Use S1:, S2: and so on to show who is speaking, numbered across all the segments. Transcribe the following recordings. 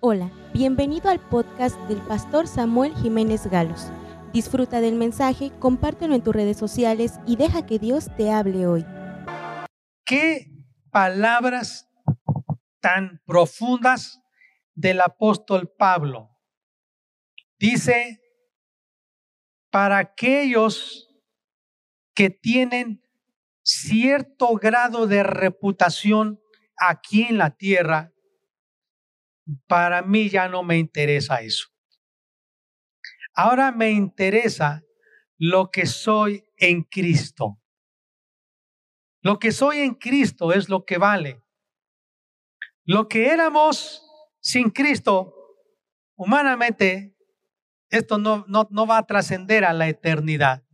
S1: Hola, bienvenido al podcast del pastor Samuel Jiménez Galos. Disfruta del mensaje, compártelo en tus redes sociales y deja que Dios te hable hoy.
S2: ¿Qué palabras tan profundas del apóstol Pablo? Dice, para aquellos que tienen cierto grado de reputación aquí en la tierra, para mí ya no me interesa eso. Ahora me interesa lo que soy en Cristo. Lo que soy en Cristo es lo que vale. Lo que éramos sin Cristo, humanamente, esto no, no, no va a trascender a la eternidad.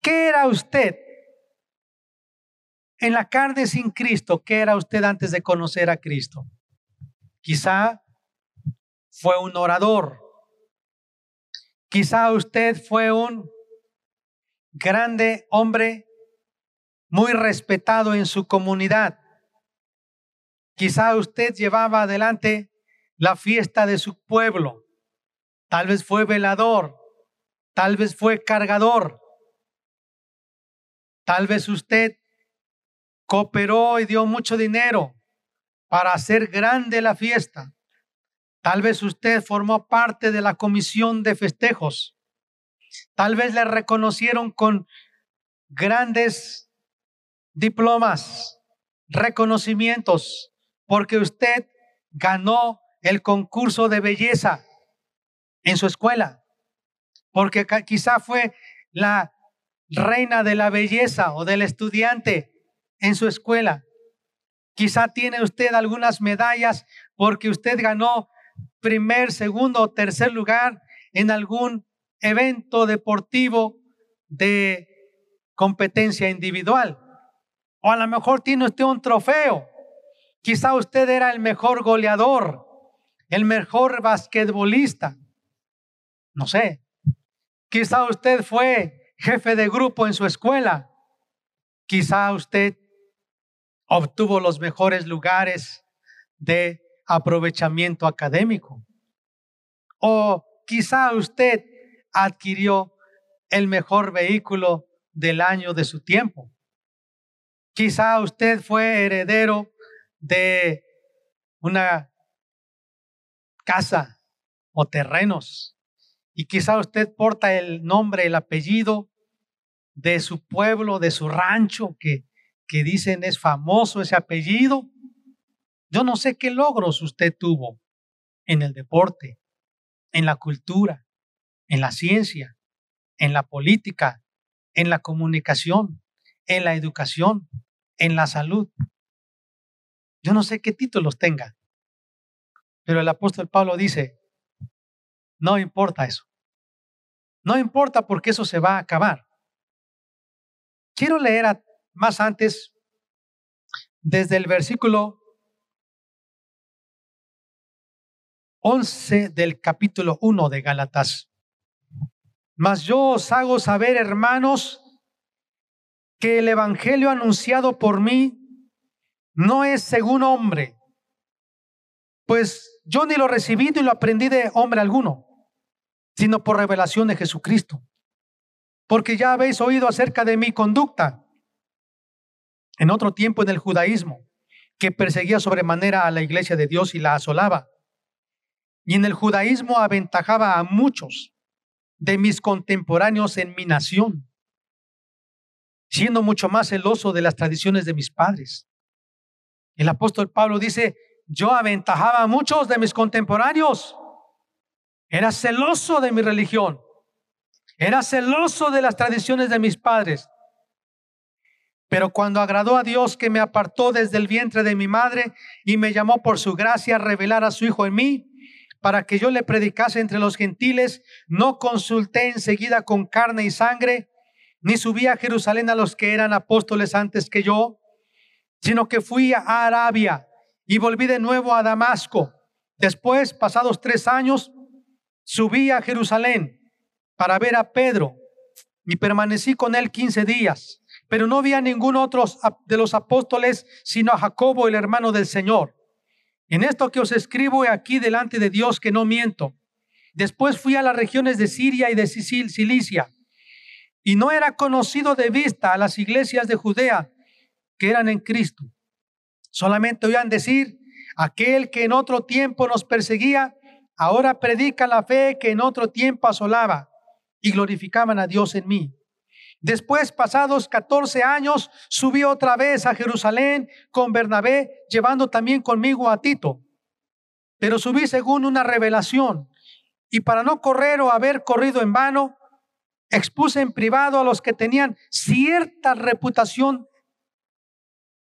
S2: ¿Qué era usted en la carne sin Cristo? ¿Qué era usted antes de conocer a Cristo? Quizá fue un orador. Quizá usted fue un grande hombre muy respetado en su comunidad. Quizá usted llevaba adelante la fiesta de su pueblo. Tal vez fue velador, tal vez fue cargador. Tal vez usted cooperó y dio mucho dinero para hacer grande la fiesta. Tal vez usted formó parte de la comisión de festejos. Tal vez le reconocieron con grandes diplomas, reconocimientos, porque usted ganó el concurso de belleza en su escuela, porque quizá fue la reina de la belleza o del estudiante en su escuela. Quizá tiene usted algunas medallas porque usted ganó primer, segundo o tercer lugar en algún evento deportivo de competencia individual. O a lo mejor tiene usted un trofeo. Quizá usted era el mejor goleador, el mejor basquetbolista. No sé. Quizá usted fue jefe de grupo en su escuela. Quizá usted obtuvo los mejores lugares de aprovechamiento académico. O quizá usted adquirió el mejor vehículo del año de su tiempo. Quizá usted fue heredero de una casa o terrenos. Y quizá usted porta el nombre, el apellido de su pueblo, de su rancho, que que dicen es famoso ese apellido. Yo no sé qué logros usted tuvo en el deporte, en la cultura, en la ciencia, en la política, en la comunicación, en la educación, en la salud. Yo no sé qué títulos tenga, pero el apóstol Pablo dice, no importa eso. No importa porque eso se va a acabar. Quiero leer a más antes, desde el versículo 11 del capítulo 1 de Gálatas. Mas yo os hago saber, hermanos, que el Evangelio anunciado por mí no es según hombre, pues yo ni lo recibí ni lo aprendí de hombre alguno, sino por revelación de Jesucristo. Porque ya habéis oído acerca de mi conducta en otro tiempo en el judaísmo, que perseguía sobremanera a la iglesia de Dios y la asolaba. Y en el judaísmo aventajaba a muchos de mis contemporáneos en mi nación, siendo mucho más celoso de las tradiciones de mis padres. El apóstol Pablo dice, yo aventajaba a muchos de mis contemporáneos. Era celoso de mi religión. Era celoso de las tradiciones de mis padres. Pero cuando agradó a Dios que me apartó desde el vientre de mi madre y me llamó por su gracia a revelar a su Hijo en mí, para que yo le predicase entre los gentiles, no consulté enseguida con carne y sangre, ni subí a Jerusalén a los que eran apóstoles antes que yo, sino que fui a Arabia y volví de nuevo a Damasco. Después, pasados tres años, subí a Jerusalén para ver a Pedro y permanecí con él quince días pero no vi a ningún otro de los apóstoles, sino a Jacobo, el hermano del Señor. En esto que os escribo aquí delante de Dios que no miento. Después fui a las regiones de Siria y de Cilicia, y no era conocido de vista a las iglesias de Judea que eran en Cristo. Solamente oían decir, aquel que en otro tiempo nos perseguía, ahora predica la fe que en otro tiempo asolaba, y glorificaban a Dios en mí. Después, pasados 14 años, subí otra vez a Jerusalén con Bernabé, llevando también conmigo a Tito. Pero subí según una revelación. Y para no correr o haber corrido en vano, expuse en privado a los que tenían cierta reputación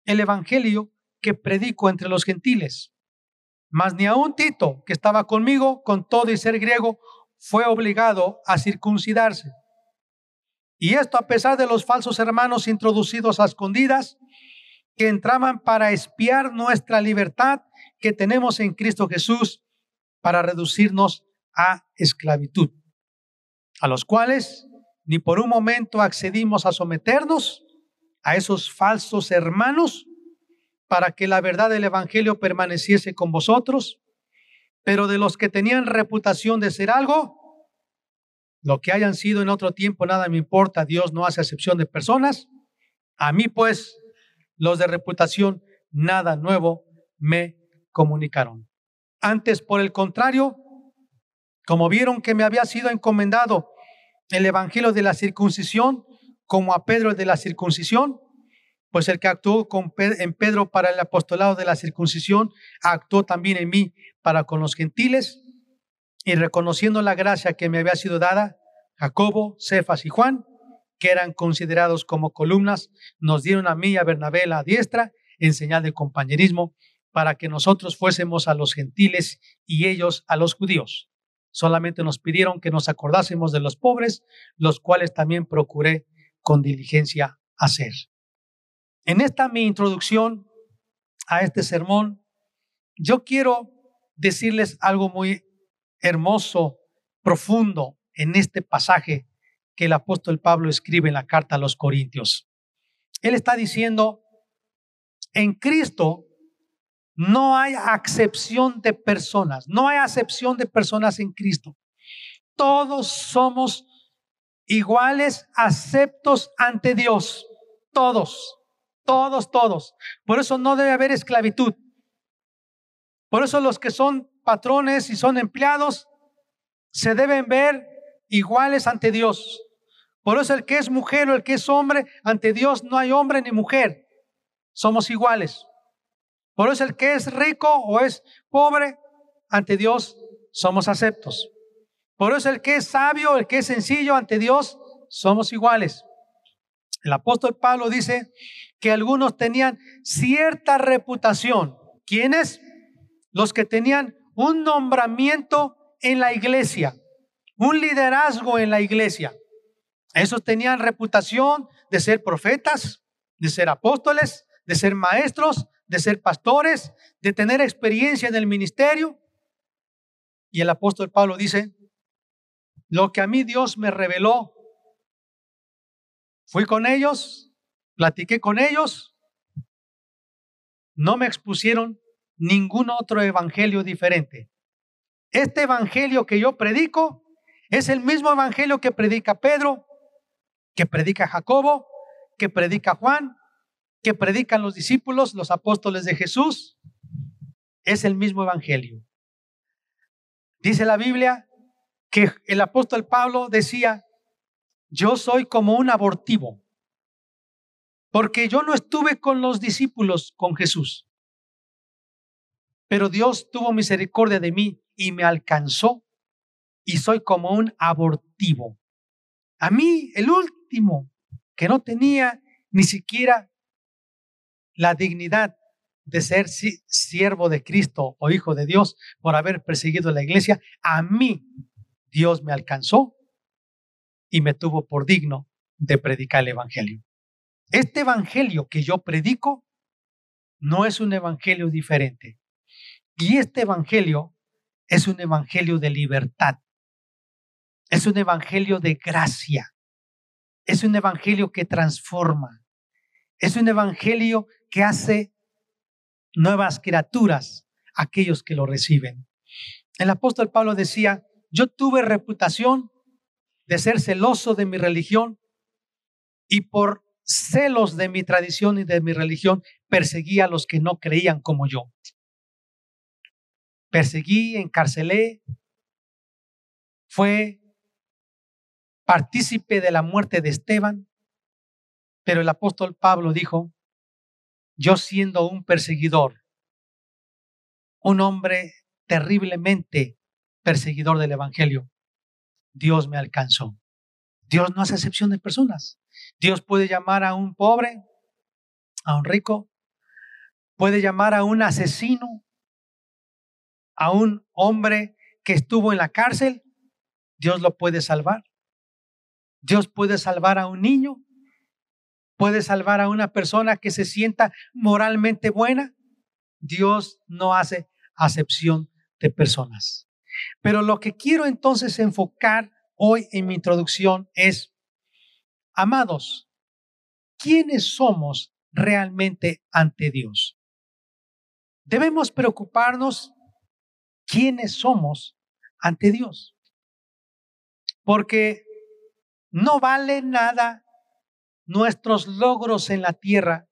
S2: el evangelio que predico entre los gentiles. Mas ni aun Tito, que estaba conmigo, con todo y ser griego, fue obligado a circuncidarse. Y esto a pesar de los falsos hermanos introducidos a escondidas que entraban para espiar nuestra libertad que tenemos en Cristo Jesús para reducirnos a esclavitud, a los cuales ni por un momento accedimos a someternos a esos falsos hermanos para que la verdad del Evangelio permaneciese con vosotros, pero de los que tenían reputación de ser algo, lo que hayan sido en otro tiempo, nada me importa, Dios no hace excepción de personas. A mí pues, los de reputación, nada nuevo me comunicaron. Antes, por el contrario, como vieron que me había sido encomendado el Evangelio de la circuncisión, como a Pedro el de la circuncisión, pues el que actuó con en Pedro para el apostolado de la circuncisión, actuó también en mí para con los gentiles y reconociendo la gracia que me había sido dada, Jacobo, Cefas y Juan, que eran considerados como columnas, nos dieron a mí y a Bernabé la diestra en señal de compañerismo para que nosotros fuésemos a los gentiles y ellos a los judíos. Solamente nos pidieron que nos acordásemos de los pobres, los cuales también procuré con diligencia hacer. En esta mi introducción a este sermón, yo quiero decirles algo muy hermoso, profundo en este pasaje que el apóstol Pablo escribe en la carta a los Corintios. Él está diciendo, en Cristo no hay acepción de personas, no hay acepción de personas en Cristo. Todos somos iguales, aceptos ante Dios. Todos, todos, todos. Por eso no debe haber esclavitud. Por eso los que son patrones y son empleados se deben ver iguales ante Dios. Por eso el que es mujer o el que es hombre, ante Dios no hay hombre ni mujer. Somos iguales. Por eso el que es rico o es pobre, ante Dios somos aceptos. Por eso el que es sabio, el que es sencillo, ante Dios somos iguales. El apóstol Pablo dice que algunos tenían cierta reputación. ¿Quiénes? Los que tenían un nombramiento en la iglesia, un liderazgo en la iglesia. Esos tenían reputación de ser profetas, de ser apóstoles, de ser maestros, de ser pastores, de tener experiencia en el ministerio. Y el apóstol Pablo dice, lo que a mí Dios me reveló, fui con ellos, platiqué con ellos, no me expusieron ningún otro evangelio diferente. Este evangelio que yo predico es el mismo evangelio que predica Pedro, que predica Jacobo, que predica Juan, que predican los discípulos, los apóstoles de Jesús. Es el mismo evangelio. Dice la Biblia que el apóstol Pablo decía, yo soy como un abortivo, porque yo no estuve con los discípulos, con Jesús. Pero Dios tuvo misericordia de mí y me alcanzó y soy como un abortivo. A mí, el último, que no tenía ni siquiera la dignidad de ser siervo de Cristo o hijo de Dios por haber perseguido la iglesia, a mí Dios me alcanzó y me tuvo por digno de predicar el Evangelio. Este Evangelio que yo predico no es un Evangelio diferente. Y este Evangelio es un Evangelio de libertad. Es un Evangelio de gracia. Es un Evangelio que transforma. Es un Evangelio que hace nuevas criaturas aquellos que lo reciben. El apóstol Pablo decía, yo tuve reputación de ser celoso de mi religión y por celos de mi tradición y de mi religión perseguí a los que no creían como yo. Perseguí, encarcelé, fue partícipe de la muerte de Esteban, pero el apóstol Pablo dijo, yo siendo un perseguidor, un hombre terriblemente perseguidor del Evangelio, Dios me alcanzó. Dios no hace excepción de personas. Dios puede llamar a un pobre, a un rico, puede llamar a un asesino, a un hombre que estuvo en la cárcel, Dios lo puede salvar. Dios puede salvar a un niño, puede salvar a una persona que se sienta moralmente buena. Dios no hace acepción de personas. Pero lo que quiero entonces enfocar hoy en mi introducción es, amados, ¿quiénes somos realmente ante Dios? Debemos preocuparnos quiénes somos ante Dios. Porque no vale nada nuestros logros en la tierra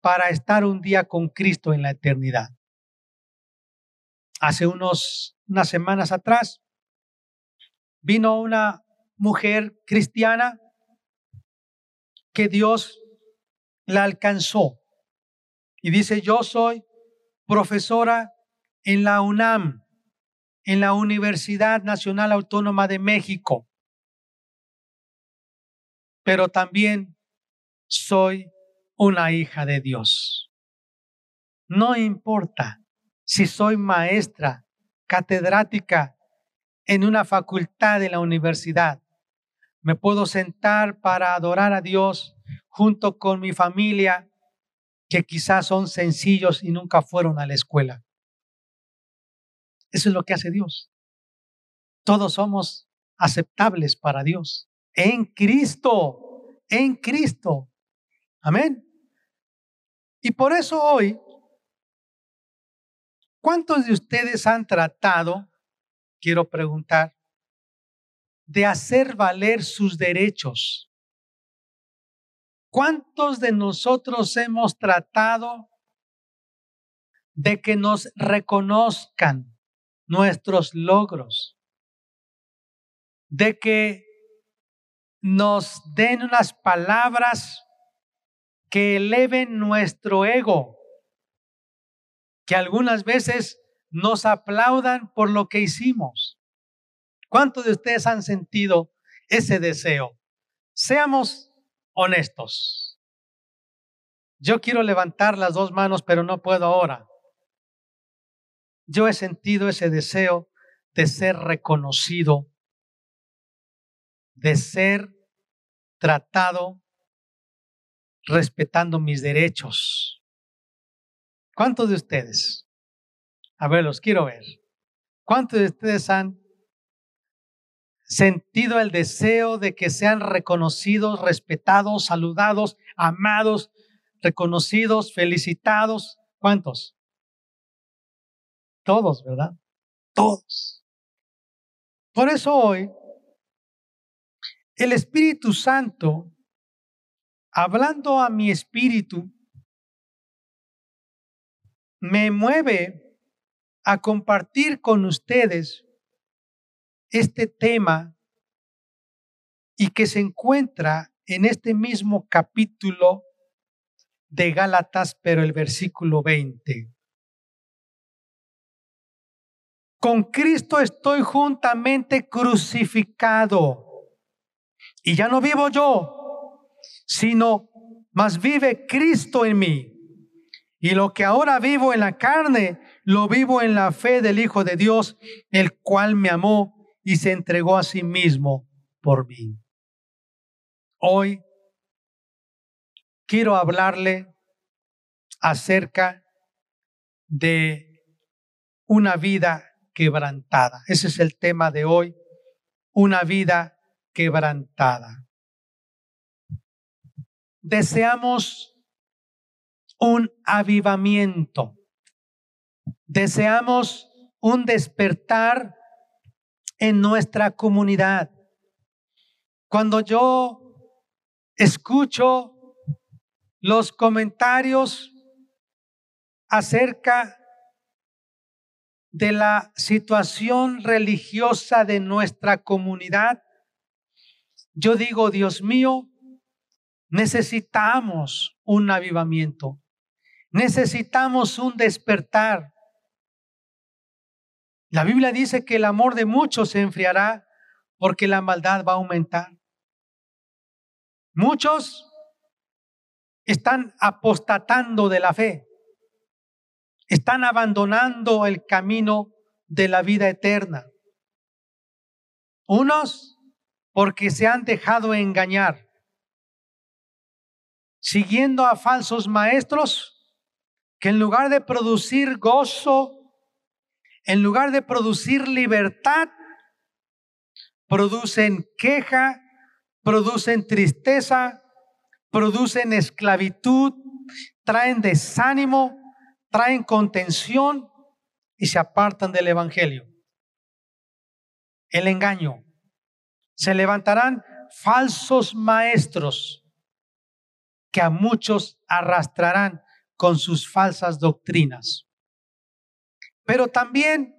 S2: para estar un día con Cristo en la eternidad. Hace unos, unas semanas atrás vino una mujer cristiana que Dios la alcanzó y dice, yo soy profesora en la UNAM, en la Universidad Nacional Autónoma de México, pero también soy una hija de Dios. No importa si soy maestra, catedrática en una facultad de la universidad. Me puedo sentar para adorar a Dios junto con mi familia, que quizás son sencillos y nunca fueron a la escuela. Eso es lo que hace Dios. Todos somos aceptables para Dios. En Cristo, en Cristo. Amén. Y por eso hoy ¿Cuántos de ustedes han tratado, quiero preguntar, de hacer valer sus derechos? ¿Cuántos de nosotros hemos tratado de que nos reconozcan nuestros logros? De que nos den unas palabras que eleven nuestro ego que algunas veces nos aplaudan por lo que hicimos. ¿Cuántos de ustedes han sentido ese deseo? Seamos honestos. Yo quiero levantar las dos manos, pero no puedo ahora. Yo he sentido ese deseo de ser reconocido, de ser tratado respetando mis derechos. ¿Cuántos de ustedes? A ver, los quiero ver. ¿Cuántos de ustedes han sentido el deseo de que sean reconocidos, respetados, saludados, amados, reconocidos, felicitados? ¿Cuántos? Todos, ¿verdad? Todos. Por eso hoy, el Espíritu Santo, hablando a mi espíritu, me mueve a compartir con ustedes este tema y que se encuentra en este mismo capítulo de Gálatas, pero el versículo 20. Con Cristo estoy juntamente crucificado. Y ya no vivo yo, sino más vive Cristo en mí. Y lo que ahora vivo en la carne, lo vivo en la fe del Hijo de Dios, el cual me amó y se entregó a sí mismo por mí. Hoy quiero hablarle acerca de una vida quebrantada. Ese es el tema de hoy, una vida quebrantada. Deseamos un avivamiento. deseamos un despertar en nuestra comunidad. Cuando yo escucho los comentarios acerca de la situación religiosa de nuestra comunidad, yo digo, Dios mío, necesitamos un avivamiento, necesitamos un despertar. La Biblia dice que el amor de muchos se enfriará porque la maldad va a aumentar. Muchos están apostatando de la fe, están abandonando el camino de la vida eterna. Unos porque se han dejado engañar, siguiendo a falsos maestros que en lugar de producir gozo, en lugar de producir libertad, producen queja, producen tristeza, producen esclavitud, traen desánimo, traen contención y se apartan del Evangelio. El engaño. Se levantarán falsos maestros que a muchos arrastrarán con sus falsas doctrinas. Pero también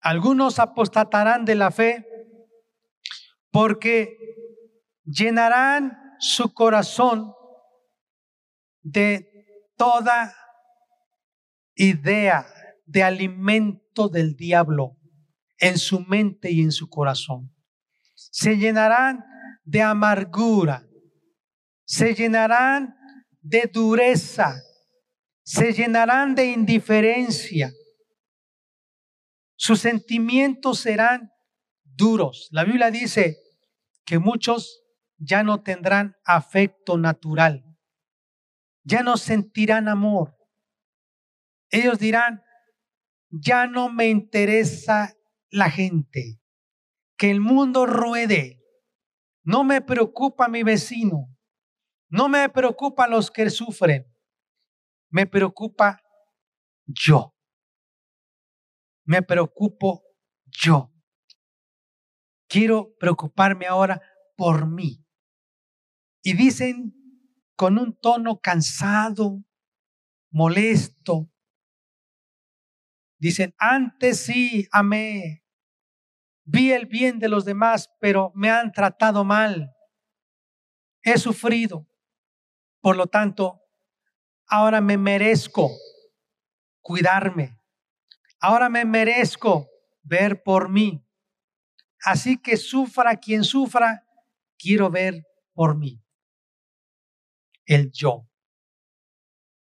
S2: algunos apostatarán de la fe porque llenarán su corazón de toda idea de alimento del diablo en su mente y en su corazón. Se llenarán de amargura, se llenarán de dureza, se llenarán de indiferencia. Sus sentimientos serán duros. La Biblia dice que muchos ya no tendrán afecto natural, ya no sentirán amor. Ellos dirán, ya no me interesa la gente, que el mundo ruede, no me preocupa mi vecino, no me preocupa los que sufren, me preocupa yo. Me preocupo yo. Quiero preocuparme ahora por mí. Y dicen con un tono cansado, molesto, dicen, antes sí amé, vi el bien de los demás, pero me han tratado mal, he sufrido, por lo tanto, ahora me merezco cuidarme, ahora me merezco ver por mí. Así que sufra quien sufra, quiero ver por mí. El yo,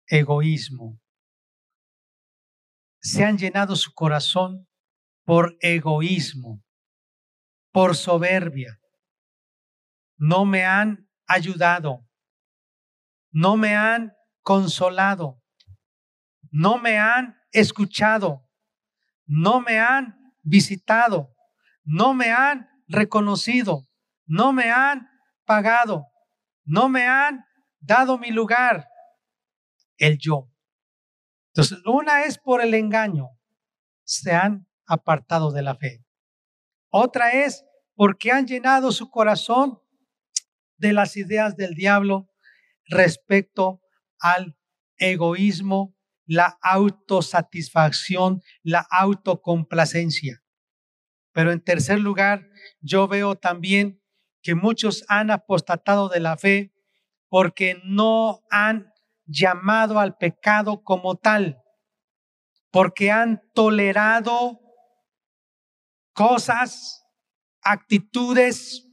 S2: egoísmo. Se han llenado su corazón por egoísmo, por soberbia. No me han ayudado, no me han consolado, no me han escuchado, no me han visitado, no me han reconocido, no me han pagado, no me han dado mi lugar, el yo. Entonces, una es por el engaño, se han apartado de la fe. Otra es porque han llenado su corazón de las ideas del diablo respecto al egoísmo, la autosatisfacción, la autocomplacencia. Pero en tercer lugar, yo veo también que muchos han apostatado de la fe porque no han llamado al pecado como tal, porque han tolerado cosas, actitudes,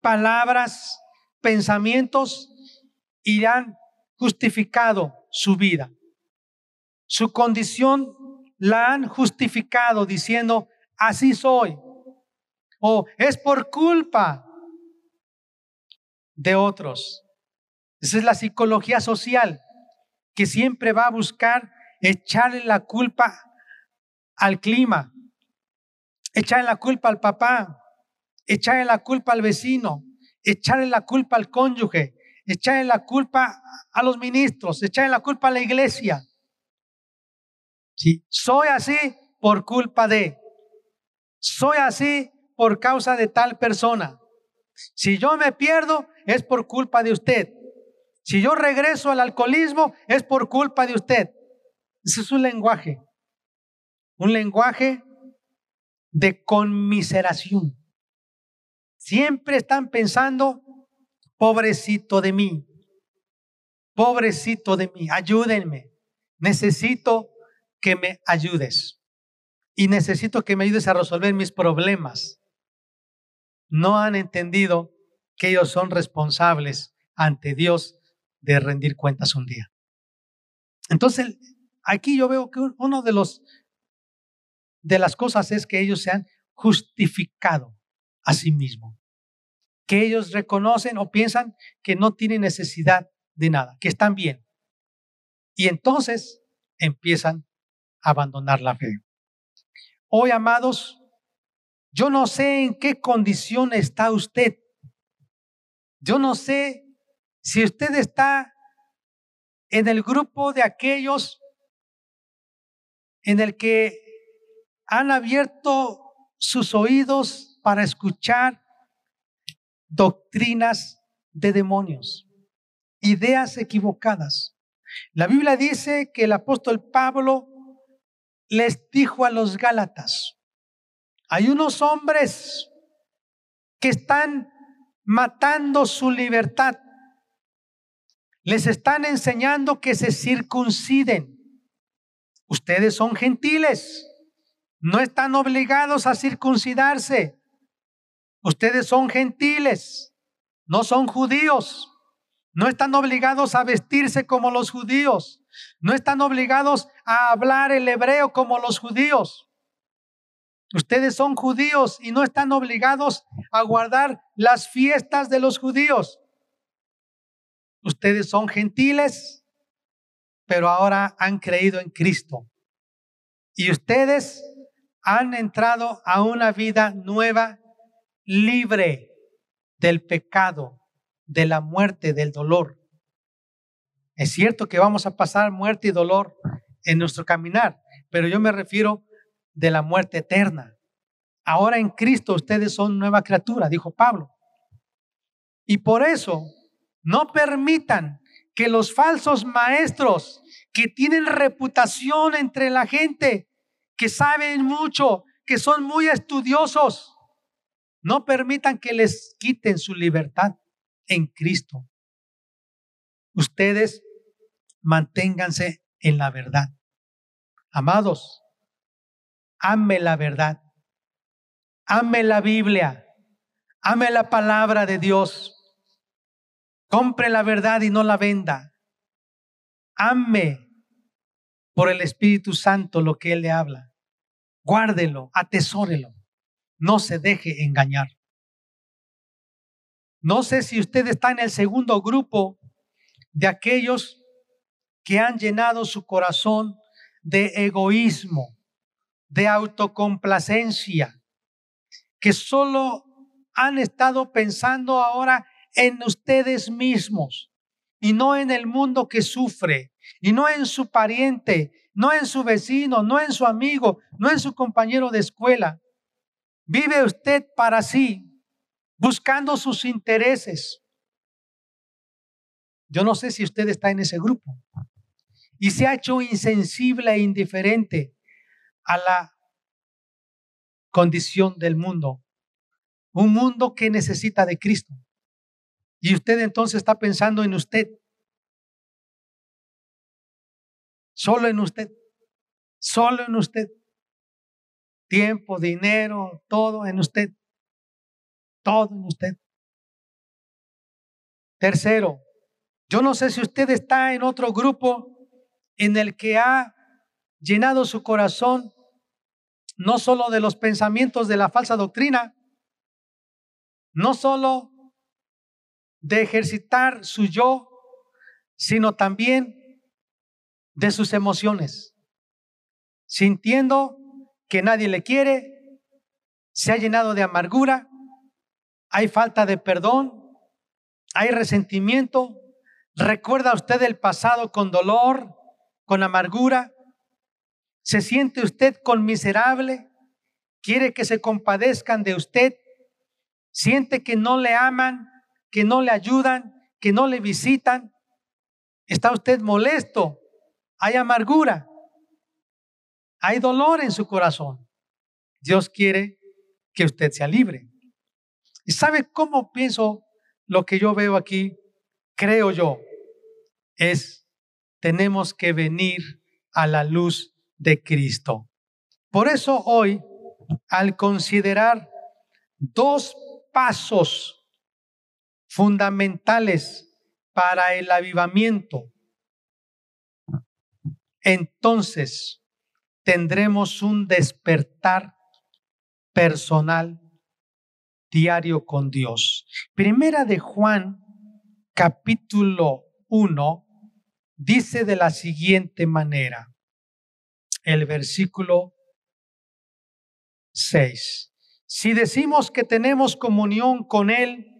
S2: palabras, pensamientos y han justificado su vida. Su condición la han justificado diciendo, así soy. O es por culpa de otros. Esa es la psicología social, que siempre va a buscar echarle la culpa al clima, echarle la culpa al papá, echarle la culpa al vecino, echarle la culpa al cónyuge, echarle la culpa a los ministros, echarle la culpa a la iglesia. Sí, soy así por culpa de. Soy así por causa de tal persona. Si yo me pierdo, es por culpa de usted. Si yo regreso al alcoholismo, es por culpa de usted. Ese es un lenguaje. Un lenguaje de conmiseración. Siempre están pensando, pobrecito de mí, pobrecito de mí, ayúdenme. Necesito que me ayudes. Y necesito que me ayudes a resolver mis problemas. No han entendido que ellos son responsables ante Dios de rendir cuentas un día. Entonces, aquí yo veo que uno de los de las cosas es que ellos se han justificado a sí mismos, que ellos reconocen o piensan que no tienen necesidad de nada, que están bien. Y entonces empiezan a abandonar la fe. Hoy, amados, yo no sé en qué condición está usted. Yo no sé si usted está en el grupo de aquellos en el que han abierto sus oídos para escuchar doctrinas de demonios, ideas equivocadas. La Biblia dice que el apóstol Pablo les dijo a los Gálatas, hay unos hombres que están matando su libertad. Les están enseñando que se circunciden. Ustedes son gentiles. No están obligados a circuncidarse. Ustedes son gentiles. No son judíos. No están obligados a vestirse como los judíos. No están obligados a hablar el hebreo como los judíos. Ustedes son judíos y no están obligados a guardar las fiestas de los judíos. Ustedes son gentiles, pero ahora han creído en Cristo. Y ustedes han entrado a una vida nueva, libre del pecado, de la muerte, del dolor. Es cierto que vamos a pasar muerte y dolor en nuestro caminar, pero yo me refiero de la muerte eterna. Ahora en Cristo ustedes son nueva criatura, dijo Pablo. Y por eso no permitan que los falsos maestros que tienen reputación entre la gente, que saben mucho, que son muy estudiosos, no permitan que les quiten su libertad en Cristo. Ustedes manténganse en la verdad. Amados, ame la verdad. Ame la Biblia. Ame la palabra de Dios. Compre la verdad y no la venda. Ame por el Espíritu Santo lo que Él le habla. Guárdelo, atesórelo. No se deje engañar. No sé si usted está en el segundo grupo de aquellos que han llenado su corazón de egoísmo, de autocomplacencia, que solo han estado pensando ahora en ustedes mismos y no en el mundo que sufre, y no en su pariente, no en su vecino, no en su amigo, no en su compañero de escuela. Vive usted para sí, buscando sus intereses. Yo no sé si usted está en ese grupo y se ha hecho insensible e indiferente a la condición del mundo. Un mundo que necesita de Cristo. Y usted entonces está pensando en usted. Solo en usted. Solo en usted. Tiempo, dinero, todo en usted. Todo en usted. Tercero, yo no sé si usted está en otro grupo en el que ha llenado su corazón no solo de los pensamientos de la falsa doctrina, no solo de ejercitar su yo, sino también de sus emociones, sintiendo que nadie le quiere, se ha llenado de amargura, hay falta de perdón, hay resentimiento, recuerda usted el pasado con dolor, con amargura, ¿Se siente usted conmiserable? ¿Quiere que se compadezcan de usted? ¿Siente que no le aman, que no le ayudan, que no le visitan? ¿Está usted molesto? ¿Hay amargura? ¿Hay dolor en su corazón? Dios quiere que usted sea libre. ¿Y sabe cómo pienso lo que yo veo aquí? Creo yo, es tenemos que venir a la luz de Cristo. Por eso hoy, al considerar dos pasos fundamentales para el avivamiento, entonces tendremos un despertar personal diario con Dios. Primera de Juan, capítulo 1, dice de la siguiente manera, el versículo 6. Si decimos que tenemos comunión con Él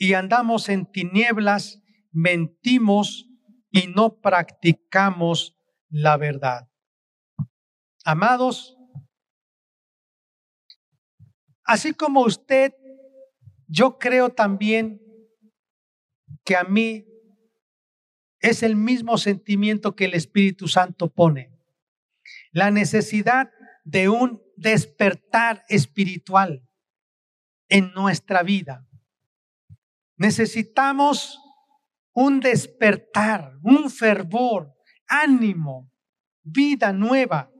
S2: y andamos en tinieblas, mentimos y no practicamos la verdad. Amados, Así como usted, yo creo también que a mí es el mismo sentimiento que el Espíritu Santo pone. La necesidad de un despertar espiritual en nuestra vida. Necesitamos un despertar, un fervor, ánimo, vida nueva.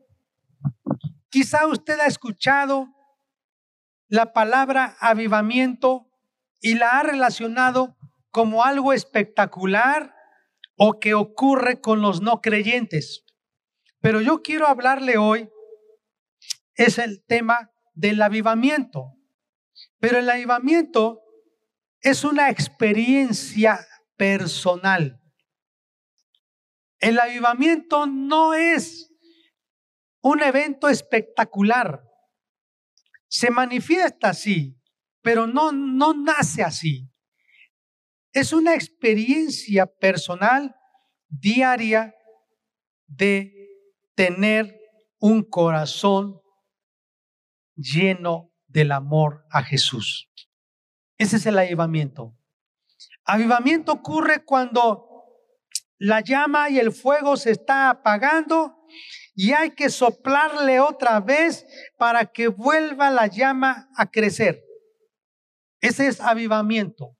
S2: Quizá usted ha escuchado la palabra avivamiento y la ha relacionado como algo espectacular o que ocurre con los no creyentes. Pero yo quiero hablarle hoy, es el tema del avivamiento. Pero el avivamiento es una experiencia personal. El avivamiento no es un evento espectacular se manifiesta así, pero no, no nace así. Es una experiencia personal diaria de tener un corazón lleno del amor a Jesús. Ese es el avivamiento. Avivamiento ocurre cuando la llama y el fuego se está apagando y hay que soplarle otra vez para que vuelva la llama a crecer. Ese es avivamiento.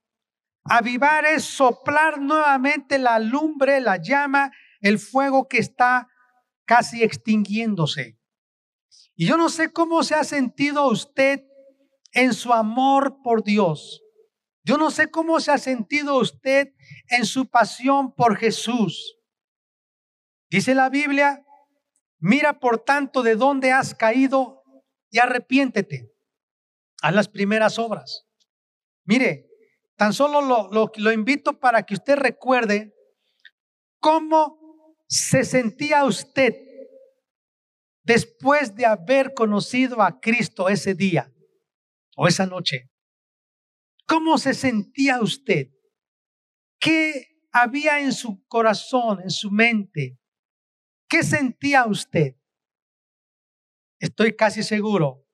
S2: Avivar es soplar nuevamente la lumbre, la llama, el fuego que está casi extinguiéndose. Y yo no sé cómo se ha sentido usted en su amor por Dios. Yo no sé cómo se ha sentido usted en su pasión por Jesús. Dice la Biblia Mira por tanto de dónde has caído y arrepiéntete. a las primeras obras. Mire, tan solo lo, lo, lo invito para que usted recuerde cómo se sentía usted después de haber conocido a Cristo ese día o esa noche. ¿Cómo se sentía usted? ¿Qué había en su corazón, en su mente? ¿Qué sentía usted? Estoy casi seguro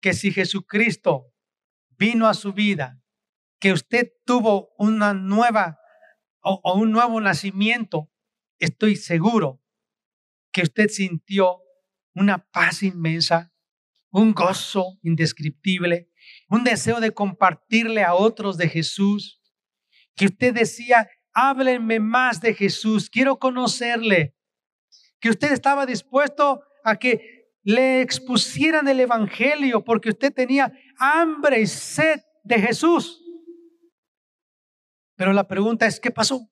S2: que si Jesucristo vino a su vida, que usted tuvo una nueva o, o, un nuevo nacimiento, estoy seguro que usted sintió una paz inmensa, un gozo indescriptible, un deseo de compartirle a otros de Jesús, que usted decía, háblenme más de Jesús, quiero conocerle, que usted estaba dispuesto a que le expusieran el Evangelio porque usted tenía hambre y sed de Jesús. Pero la pregunta es, ¿qué pasó?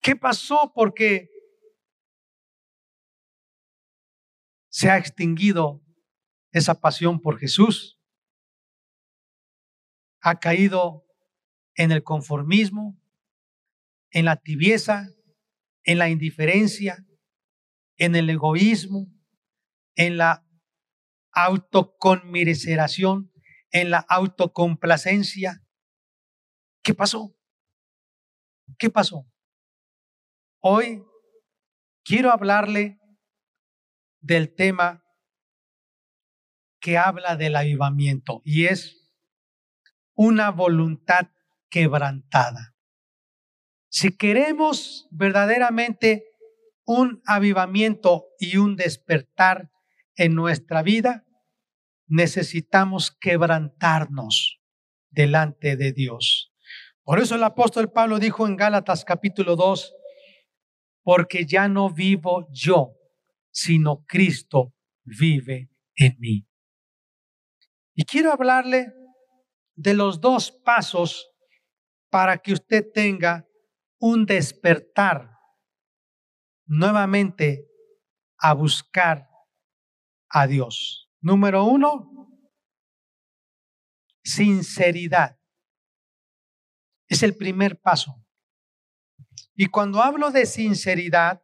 S2: ¿Qué pasó? Porque se ha extinguido esa pasión por Jesús. Ha caído en el conformismo, en la tibieza, en la indiferencia, en el egoísmo, en la autoconmiseración, en la autocomplacencia. ¿Qué pasó? ¿Qué pasó? Hoy quiero hablarle del tema que habla del avivamiento y es una voluntad quebrantada. Si queremos verdaderamente un avivamiento y un despertar en nuestra vida, necesitamos quebrantarnos delante de Dios. Por eso el apóstol Pablo dijo en Gálatas capítulo 2, porque ya no vivo yo, sino Cristo vive en mí. Y quiero hablarle de los dos pasos para que usted tenga un despertar nuevamente a buscar a Dios. Número uno, sinceridad. Es el primer paso. Y cuando hablo de sinceridad,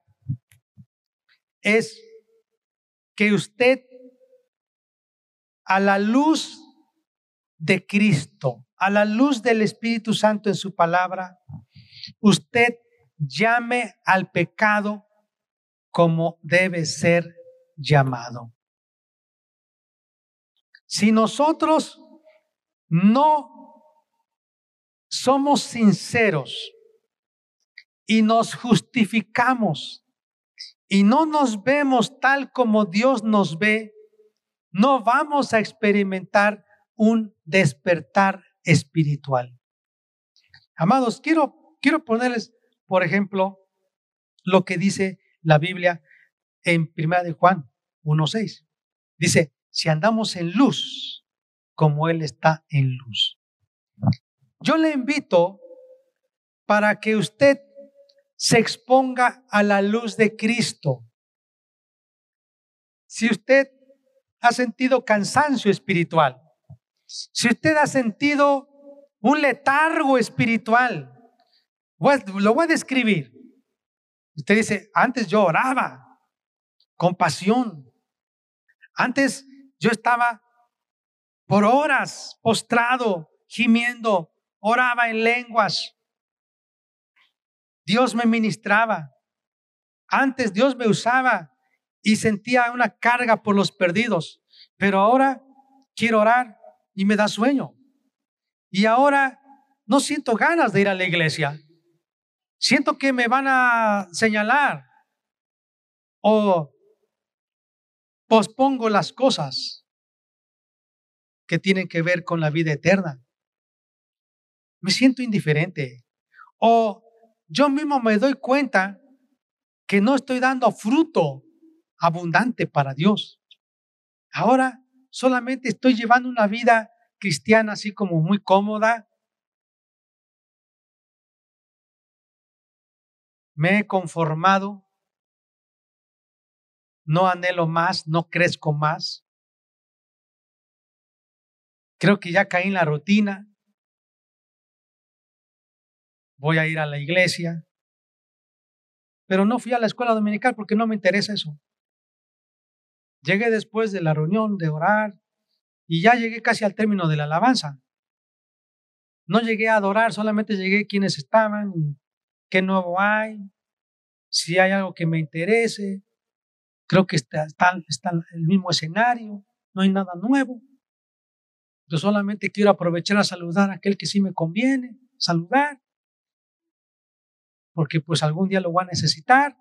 S2: es que usted a la luz de Cristo, a la luz del Espíritu Santo en su palabra, usted llame al pecado como debe ser llamado. Si nosotros no somos sinceros y nos justificamos y no nos vemos tal como Dios nos ve, no vamos a experimentar un despertar espiritual. Amados, quiero, quiero ponerles, por ejemplo, lo que dice la Biblia en 1 de Juan 1.6. Dice, si andamos en luz, como Él está en luz. Yo le invito para que usted se exponga a la luz de Cristo. Si usted ha sentido cansancio espiritual, si usted ha sentido un letargo espiritual, lo voy a describir. Usted dice, antes yo oraba con pasión. Antes yo estaba por horas postrado, gimiendo, oraba en lenguas. Dios me ministraba. Antes Dios me usaba y sentía una carga por los perdidos, pero ahora quiero orar y me da sueño. Y ahora no siento ganas de ir a la iglesia. Siento que me van a señalar o pospongo las cosas que tienen que ver con la vida eterna. Me siento indiferente. O yo mismo me doy cuenta que no estoy dando fruto abundante para Dios. Ahora solamente estoy llevando una vida cristiana así como muy cómoda, Me he conformado, no anhelo más, no crezco más. Creo que ya caí en la rutina. Voy a ir a la iglesia. Pero no fui a la escuela dominical porque no me interesa eso. Llegué después de la reunión de orar y ya llegué casi al término de la alabanza. No llegué a adorar, solamente llegué quienes estaban qué nuevo hay, si hay algo que me interese. Creo que está, está, el mismo escenario, no hay nada nuevo. Yo solamente quiero aprovechar a saludar a aquel que sí me conviene, saludar, porque pues algún día lo voy a necesitar.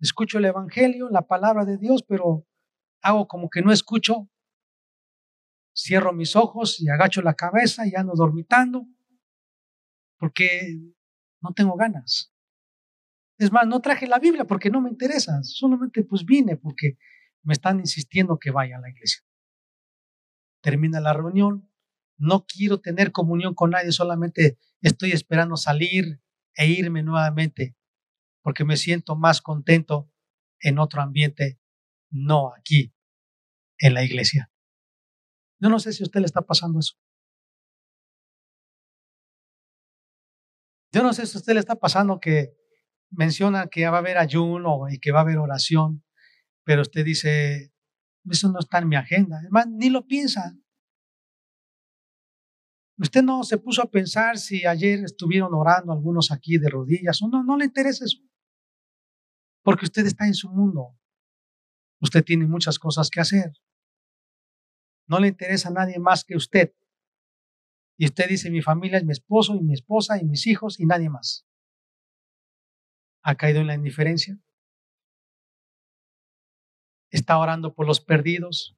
S2: Escucho el Evangelio, la palabra de Dios, pero hago como que no escucho. Cierro mis ojos y agacho la cabeza y ando dormitando porque no tengo ganas. Es más, no traje la Biblia porque no me interesa, solamente pues vine porque me están insistiendo que vaya a la iglesia. Termina la reunión, no quiero tener comunión con nadie, solamente estoy esperando salir e irme nuevamente porque me siento más contento en otro ambiente, no aquí, en la iglesia. Yo no sé si a usted le está pasando eso. Yo no sé si a usted le está pasando que menciona que va a haber ayuno y que va a haber oración, pero usted dice, eso no está en mi agenda. Además, ni lo piensa. Usted no se puso a pensar si ayer estuvieron orando algunos aquí de rodillas o no, no le interesa eso. Porque usted está en su mundo. Usted tiene muchas cosas que hacer. No le interesa a nadie más que usted. Y usted dice, mi familia es mi esposo y mi esposa y mis hijos y nadie más. ¿Ha caído en la indiferencia? ¿Está orando por los perdidos?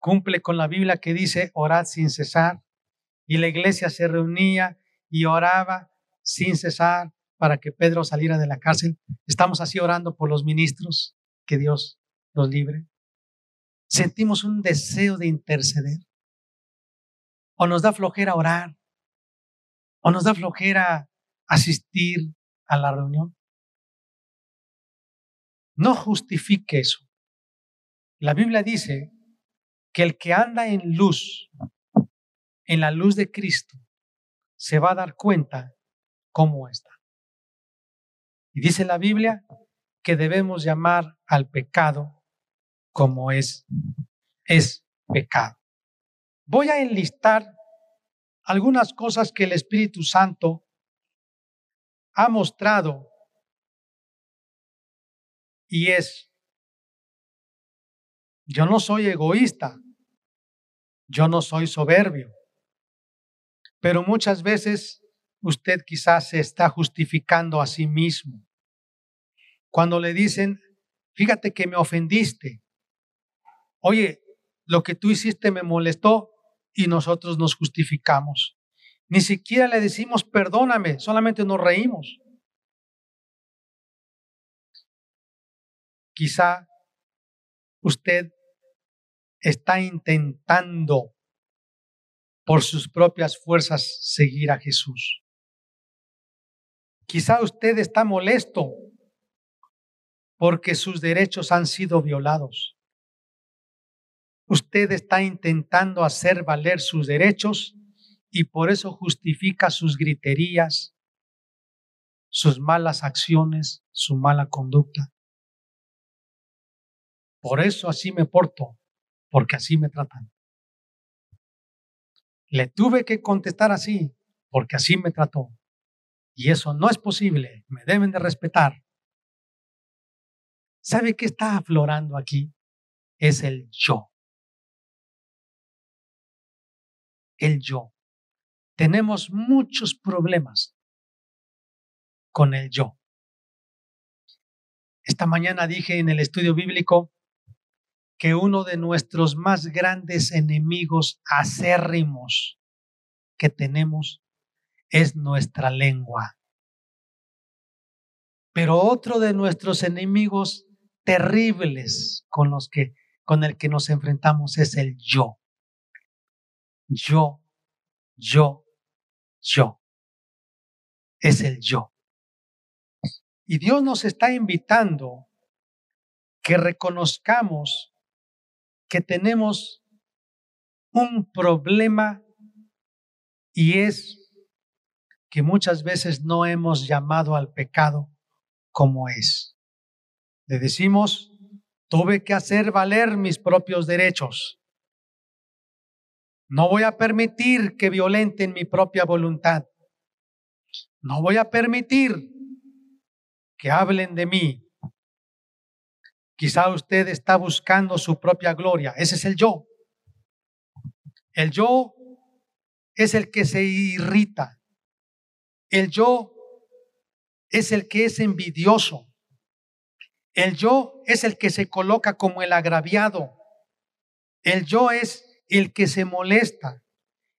S2: ¿Cumple con la Biblia que dice, orad sin cesar? Y la iglesia se reunía y oraba sin cesar para que Pedro saliera de la cárcel. Estamos así orando por los ministros, que Dios los libre. Sentimos un deseo de interceder. O nos da flojera orar. O nos da flojera asistir a la reunión. No justifique eso. La Biblia dice que el que anda en luz en la luz de Cristo, se va a dar cuenta cómo está. Y dice la Biblia que debemos llamar al pecado como es, es pecado. Voy a enlistar algunas cosas que el Espíritu Santo ha mostrado y es, yo no soy egoísta, yo no soy soberbio, pero muchas veces usted quizás se está justificando a sí mismo. Cuando le dicen, fíjate que me ofendiste. Oye, lo que tú hiciste me molestó y nosotros nos justificamos. Ni siquiera le decimos perdóname, solamente nos reímos. Quizá usted está intentando por sus propias fuerzas seguir a Jesús. Quizá usted está molesto porque sus derechos han sido violados. Usted está intentando hacer valer sus derechos y por eso justifica sus griterías, sus malas acciones, su mala conducta. Por eso así me porto, porque así me tratan. Le tuve que contestar así, porque así me trató. Y eso no es posible, me deben de respetar. ¿Sabe qué está aflorando aquí? Es el yo. El yo. Tenemos muchos problemas con el yo. Esta mañana dije en el estudio bíblico que uno de nuestros más grandes enemigos acérrimos que tenemos es nuestra lengua. Pero otro de nuestros enemigos terribles con los que con el que nos enfrentamos es el yo. Yo, yo, yo. Es el yo. Y Dios nos está invitando que reconozcamos que tenemos un problema y es que muchas veces no hemos llamado al pecado como es. Le decimos, tuve que hacer valer mis propios derechos. No voy a permitir que violenten mi propia voluntad. No voy a permitir que hablen de mí. Quizá usted está buscando su propia gloria. Ese es el yo. El yo es el que se irrita. El yo es el que es envidioso. El yo es el que se coloca como el agraviado. El yo es el que se molesta.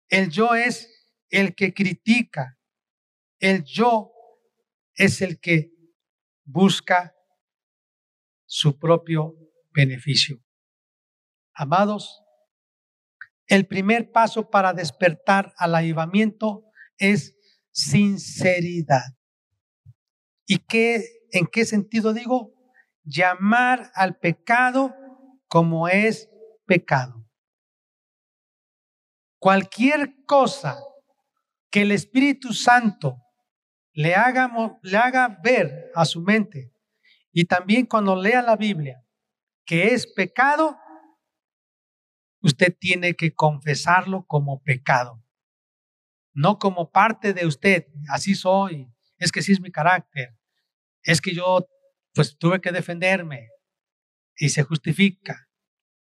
S2: El yo es el que critica. El yo es el que busca su propio beneficio. Amados, el primer paso para despertar al avivamiento es sinceridad. ¿Y qué, en qué sentido digo? Llamar al pecado como es pecado. Cualquier cosa que el Espíritu Santo le haga, le haga ver a su mente y también cuando lea la Biblia que es pecado, usted tiene que confesarlo como pecado. no como parte de usted, así soy, es que así es mi carácter, es que yo pues tuve que defenderme y se justifica.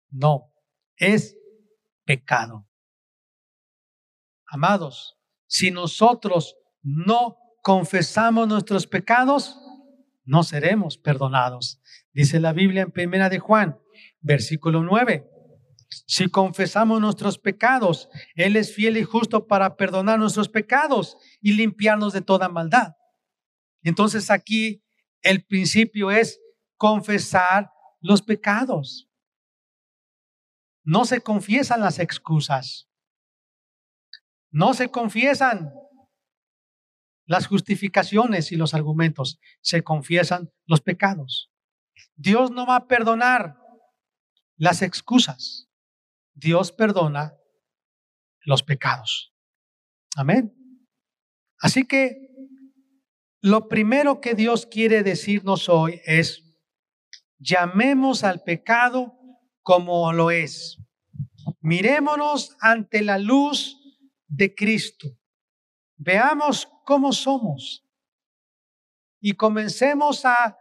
S2: No, es pecado. Amados, si nosotros no confesamos nuestros pecados, no seremos perdonados. Dice la Biblia en Primera de Juan, versículo 9. Si confesamos nuestros pecados, Él es fiel y justo para perdonar nuestros pecados y limpiarnos de toda maldad. Entonces aquí el principio es confesar los pecados. No se confiesan las excusas. No se confiesan las justificaciones y los argumentos. Se confiesan los pecados. Dios no va a perdonar las excusas. Dios perdona los pecados. Amén. Así que lo primero que Dios quiere decirnos hoy es, llamemos al pecado como lo es. Mirémonos ante la luz de Cristo. Veamos cómo somos. Y comencemos a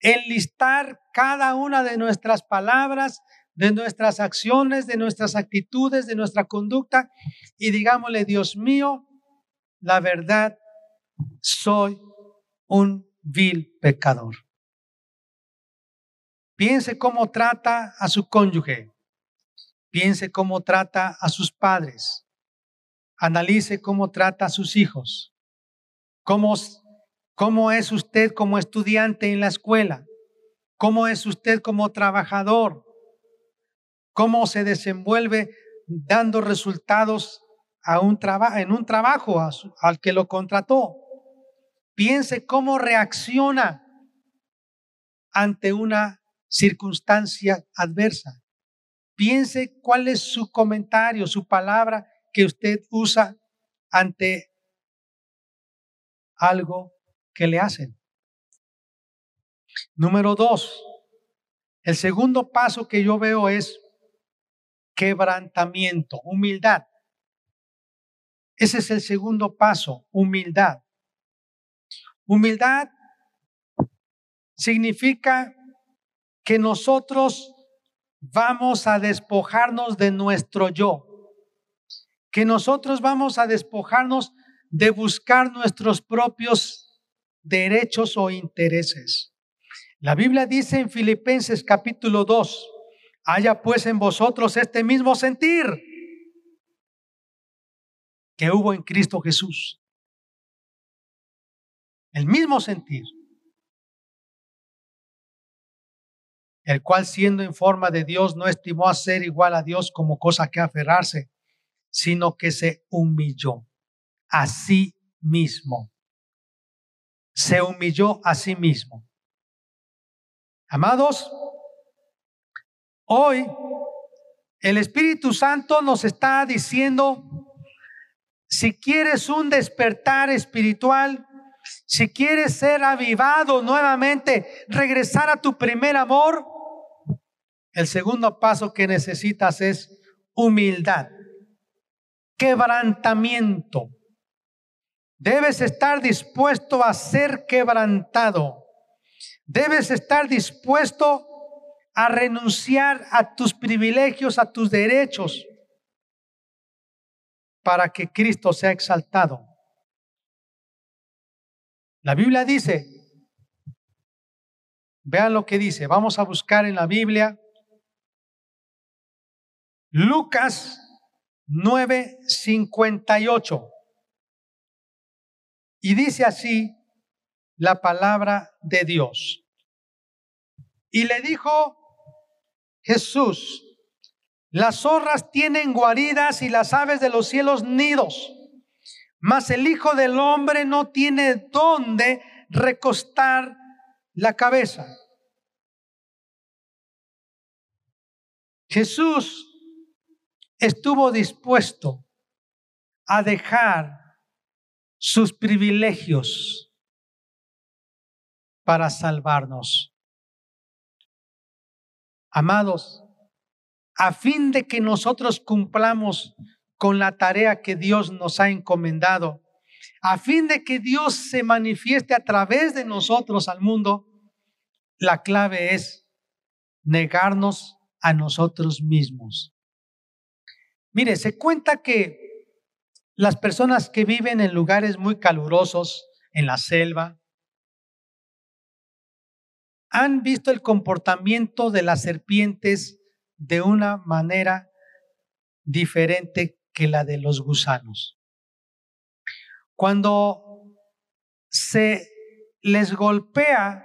S2: enlistar cada una de nuestras palabras, de nuestras acciones, de nuestras actitudes, de nuestra conducta y digámosle, Dios mío, la verdad, soy un vil pecador. Piense cómo trata a su cónyuge. Piense cómo trata a sus padres. Analice cómo trata a sus hijos. Cómo, es usted como estudiante en la escuela. Cómo es usted como trabajador cómo se desenvuelve dando resultados a un en un trabajo al que lo contrató. Piense cómo reacciona ante una circunstancia adversa. Piense cuál es su comentario, su palabra que usted usa ante algo que le hacen. Número dos, el segundo paso que yo veo es quebrantamiento, humildad. Ese es el segundo paso, humildad. Humildad significa que nosotros vamos a despojarnos de nuestro yo, que nosotros vamos a despojarnos de buscar nuestros propios derechos o intereses. La Biblia dice en Filipenses capítulo 2, Haya pues en vosotros este mismo sentir que hubo en Cristo Jesús. El mismo sentir. El cual siendo en forma de Dios no estimó a ser igual a Dios como cosa que aferrarse, sino que se humilló a sí mismo. Se humilló a sí mismo. Amados, Hoy el Espíritu Santo nos está diciendo, si quieres un despertar espiritual, si quieres ser avivado nuevamente, regresar a tu primer amor, el segundo paso que necesitas es humildad, quebrantamiento. Debes estar dispuesto a ser quebrantado. Debes estar dispuesto a renunciar a tus privilegios, a tus derechos, para que Cristo sea exaltado. La Biblia dice, vean lo que dice, vamos a buscar en la Biblia Lucas 9:58. Y dice así la palabra de Dios. Y le dijo Jesús, las zorras tienen guaridas y las aves de los cielos nidos, mas el Hijo del Hombre no tiene dónde recostar la cabeza. Jesús estuvo dispuesto a dejar sus privilegios para salvarnos. Amados, a fin de que nosotros cumplamos con la tarea que Dios nos ha encomendado, a fin de que Dios se manifieste a través de nosotros al mundo, la clave es negarnos a nosotros mismos. Mire, se cuenta que las personas que viven en lugares muy calurosos, en la selva, han visto el comportamiento de las serpientes de una manera diferente que la de los gusanos. Cuando se les golpea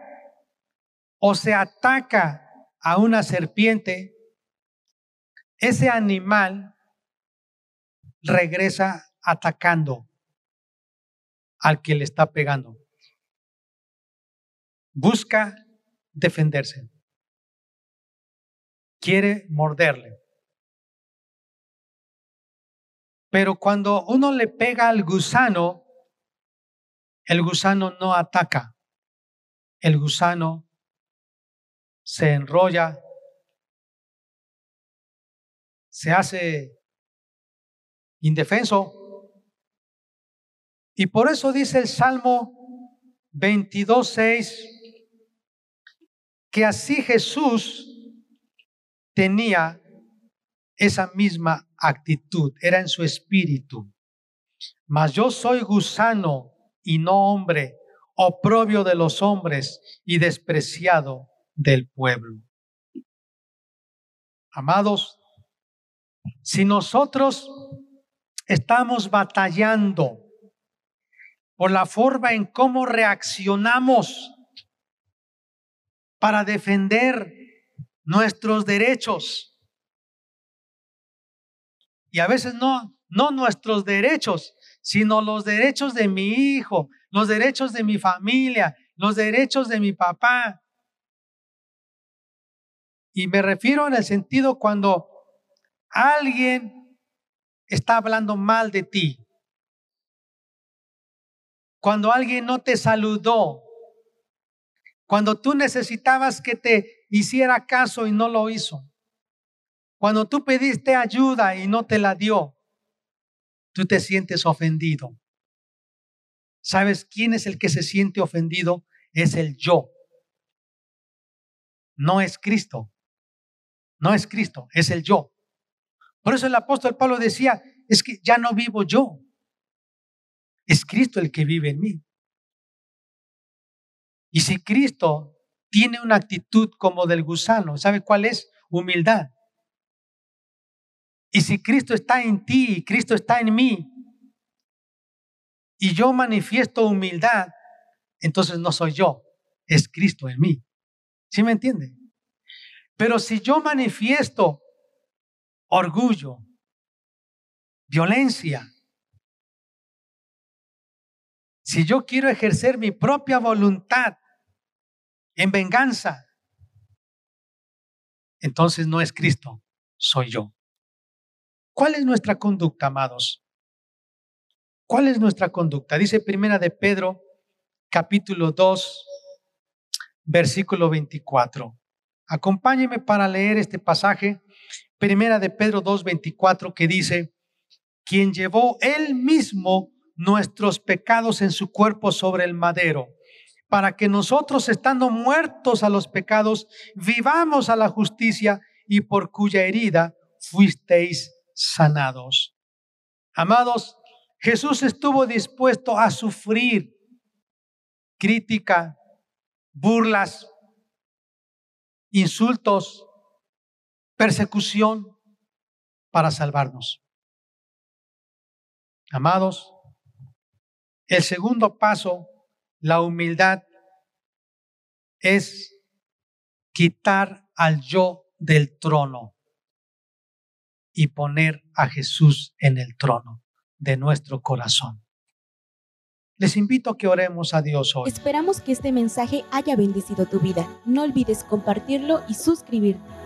S2: o se ataca a una serpiente, ese animal regresa atacando al que le está pegando. Busca defenderse. Quiere morderle. Pero cuando uno le pega al gusano, el gusano no ataca. El gusano se enrolla, se hace indefenso. Y por eso dice el Salmo 22.6 que así Jesús tenía esa misma actitud, era en su espíritu. Mas yo soy gusano y no hombre, oprobio de los hombres y despreciado del pueblo. Amados, si nosotros estamos batallando por la forma en cómo reaccionamos para defender nuestros derechos, y a veces no, no nuestros derechos, sino los derechos de mi hijo, los derechos de mi familia, los derechos de mi papá. Y me refiero en el sentido cuando alguien está hablando mal de ti, cuando alguien no te saludó, cuando tú necesitabas que te hiciera caso y no lo hizo. Cuando tú pediste ayuda y no te la dio, tú te sientes ofendido. ¿Sabes quién es el que se siente ofendido? Es el yo. No es Cristo. No es Cristo, es el yo. Por eso el apóstol Pablo decía, es que ya no vivo yo. Es Cristo el que vive en mí. Y si Cristo tiene una actitud como del gusano, ¿sabe cuál es? Humildad. Y si Cristo está en ti y Cristo está en mí, y yo manifiesto humildad, entonces no soy yo, es Cristo en mí. ¿Sí me entiende? Pero si yo manifiesto orgullo, violencia, si yo quiero ejercer mi propia voluntad en venganza, entonces no es Cristo, soy yo. ¿Cuál es nuestra conducta, amados? ¿Cuál es nuestra conducta? Dice Primera de Pedro, capítulo 2, versículo 24. Acompáñeme para leer este pasaje, Primera de Pedro 2, 24, que dice, quien llevó él mismo nuestros pecados en su cuerpo sobre el madero, para que nosotros, estando muertos a los pecados, vivamos a la justicia y por cuya herida fuisteis sanados. Amados, Jesús estuvo dispuesto a sufrir crítica, burlas, insultos, persecución para salvarnos. Amados, el segundo paso, la humildad, es quitar al yo del trono y poner a Jesús en el trono de nuestro corazón. Les invito a que oremos a Dios hoy.
S1: Esperamos que este mensaje haya bendecido tu vida. No olvides compartirlo y suscribirte.